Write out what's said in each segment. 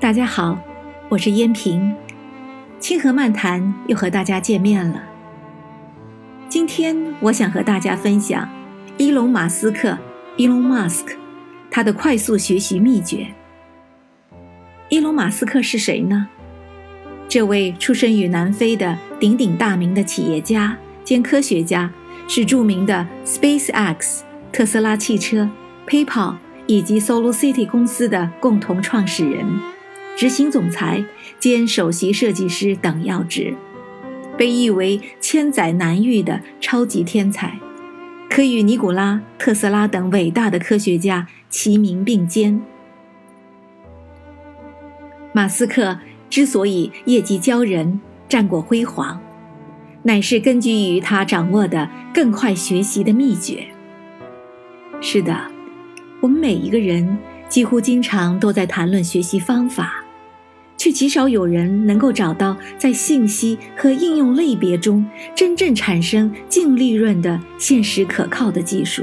大家好，我是燕平，清河漫谈又和大家见面了。今天我想和大家分享伊隆马斯克 （Elon Musk） 他的快速学习秘诀。伊隆马斯克是谁呢？这位出生于南非的鼎鼎大名的企业家兼科学家，是著名的 SpaceX、特斯拉汽车、PayPal 以及 SolarCity 公司的共同创始人。执行总裁兼首席设计师等要职，被誉为千载难遇的超级天才，可与尼古拉·特斯拉等伟大的科学家齐名并肩。马斯克之所以业绩骄人、战果辉煌，乃是根据于他掌握的更快学习的秘诀。是的，我们每一个人几乎经常都在谈论学习方法。却极少有人能够找到在信息和应用类别中真正产生净利润的现实可靠的技术，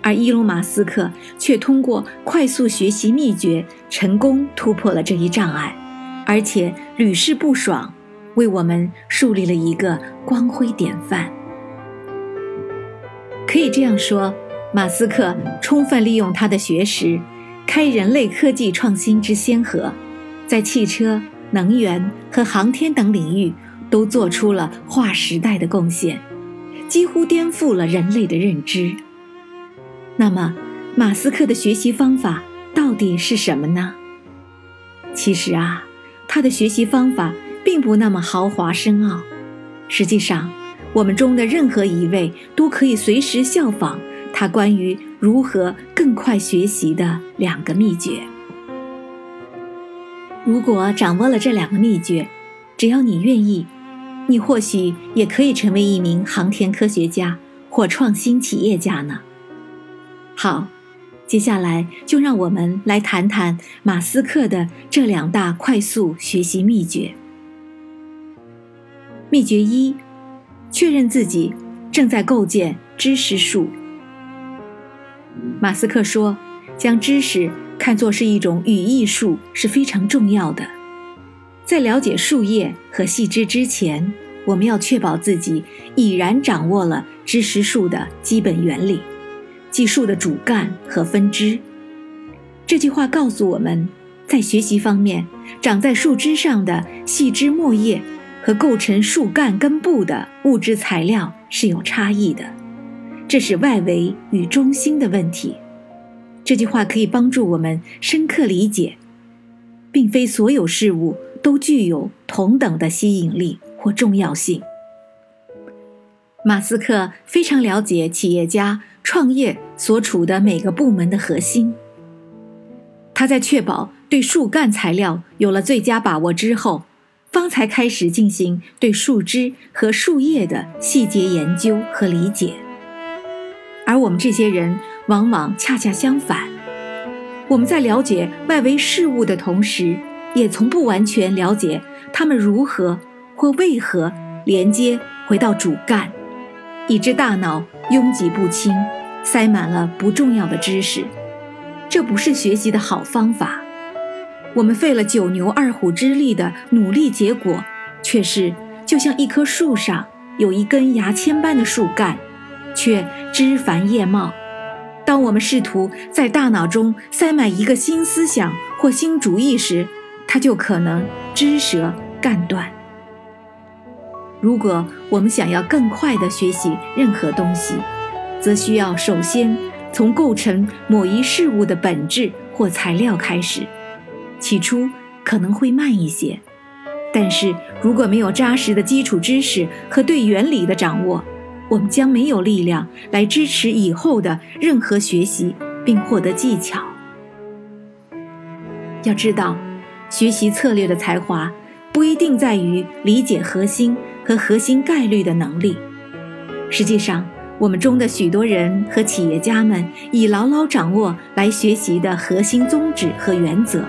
而伊隆·马斯克却通过快速学习秘诀成功突破了这一障碍，而且屡试不爽，为我们树立了一个光辉典范。可以这样说，马斯克充分利用他的学识，开人类科技创新之先河。在汽车、能源和航天等领域都做出了划时代的贡献，几乎颠覆了人类的认知。那么，马斯克的学习方法到底是什么呢？其实啊，他的学习方法并不那么豪华深奥。实际上，我们中的任何一位都可以随时效仿他关于如何更快学习的两个秘诀。如果掌握了这两个秘诀，只要你愿意，你或许也可以成为一名航天科学家或创新企业家呢。好，接下来就让我们来谈谈马斯克的这两大快速学习秘诀。秘诀一：确认自己正在构建知识树。马斯克说，将知识。看作是一种语义树是非常重要的。在了解树叶和细枝之前，我们要确保自己已然掌握了知识树的基本原理，即树的主干和分支。这句话告诉我们，在学习方面，长在树枝上的细枝末叶和构成树干根部的物质材料是有差异的，这是外围与中心的问题。这句话可以帮助我们深刻理解，并非所有事物都具有同等的吸引力或重要性。马斯克非常了解企业家创业所处的每个部门的核心。他在确保对树干材料有了最佳把握之后，方才开始进行对树枝和树叶的细节研究和理解。而我们这些人。往往恰恰相反，我们在了解外围事物的同时，也从不完全了解它们如何或为何连接回到主干，以致大脑拥挤不清，塞满了不重要的知识。这不是学习的好方法。我们费了九牛二虎之力的努力，结果却是就像一棵树上有一根牙签般的树干，却枝繁叶茂。当我们试图在大脑中塞满一个新思想或新主意时，它就可能枝折干断。如果我们想要更快地学习任何东西，则需要首先从构成某一事物的本质或材料开始。起初可能会慢一些，但是如果没有扎实的基础知识和对原理的掌握，我们将没有力量来支持以后的任何学习，并获得技巧。要知道，学习策略的才华不一定在于理解核心和核心概率的能力。实际上，我们中的许多人和企业家们已牢牢掌握来学习的核心宗旨和原则，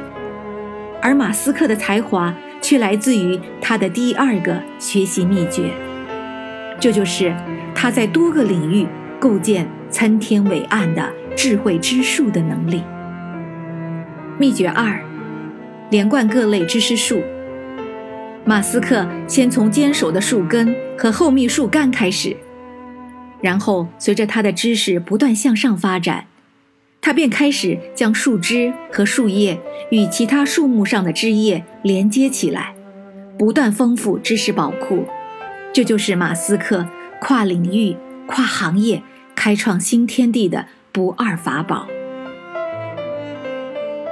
而马斯克的才华却来自于他的第二个学习秘诀，这就是。他在多个领域构建参天伟岸的智慧之树的能力。秘诀二：连贯各类知识树。马斯克先从坚守的树根和厚密树干开始，然后随着他的知识不断向上发展，他便开始将树枝和树叶与其他树木上的枝叶连接起来，不断丰富知识宝库。这就是马斯克跨领域、跨行业、开创新天地的不二法宝。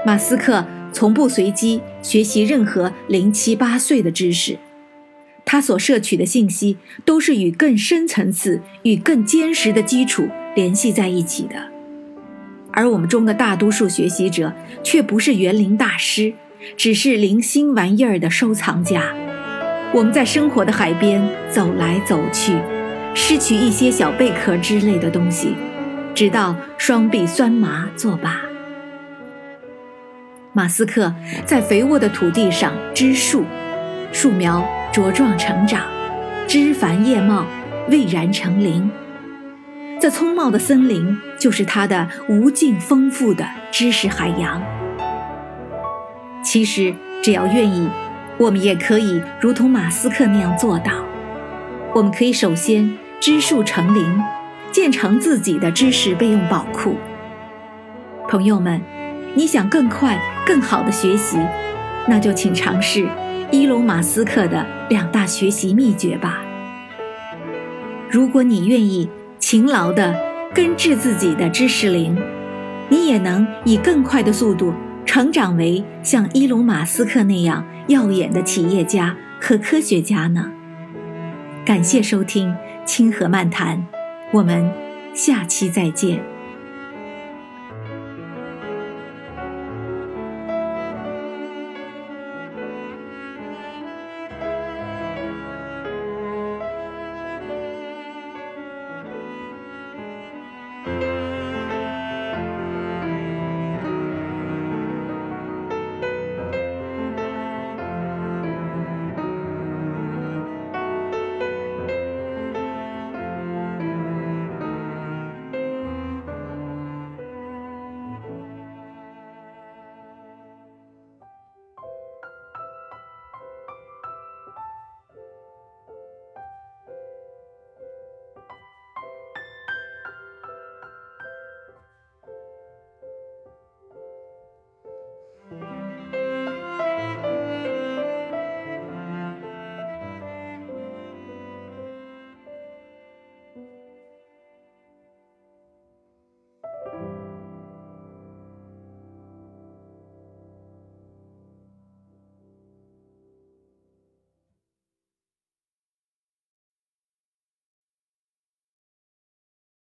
马斯克。从不随机学习任何零七八碎的知识，他所摄取的信息都是与更深层次、与更坚实的基础联系在一起的。而我们中的大多数学习者却不是园林大师，只是零星玩意儿的收藏家。我们在生活的海边走来走去，失去一些小贝壳之类的东西，直到双臂酸麻作罢。马斯克在肥沃的土地上植树，树苗茁壮成长，枝繁叶茂，蔚然成林。这葱茂的森林就是他的无尽丰富的知识海洋。其实，只要愿意，我们也可以如同马斯克那样做到。我们可以首先知树成林，建成自己的知识备用宝库。朋友们。你想更快、更好的学习，那就请尝试伊隆·马斯克的两大学习秘诀吧。如果你愿意勤劳地根治自己的知识林，你也能以更快的速度成长为像伊隆·马斯克那样耀眼的企业家和科学家呢。感谢收听《清河漫谈》，我们下期再见。